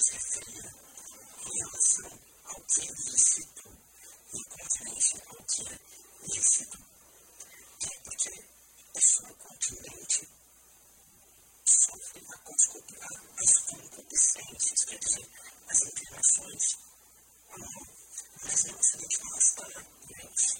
se refira em relação ao que é lícito, em conferência ao que é lícito. É porque o só continente sofre a configurar as né? concupiscências, quer dizer, as inclinações, mas não se dedica para Deus.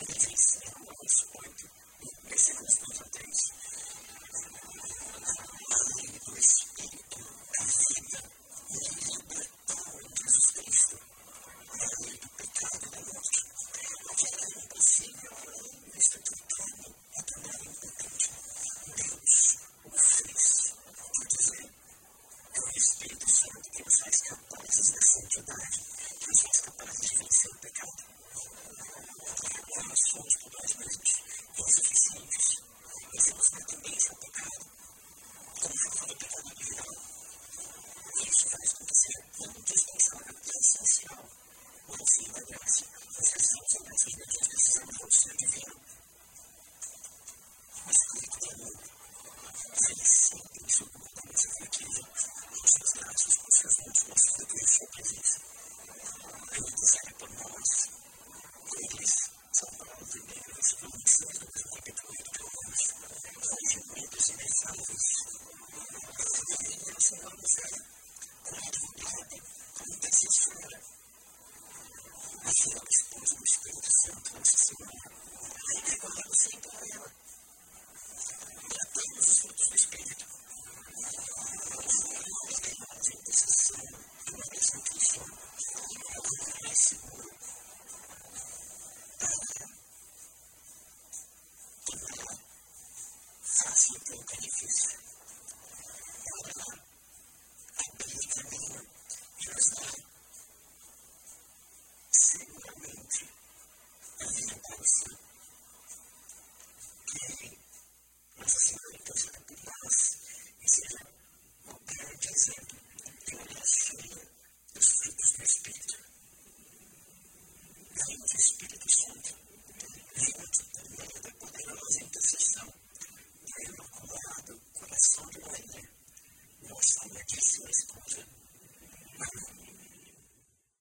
Ele diz em Romanos 8, versículos 4 a 3,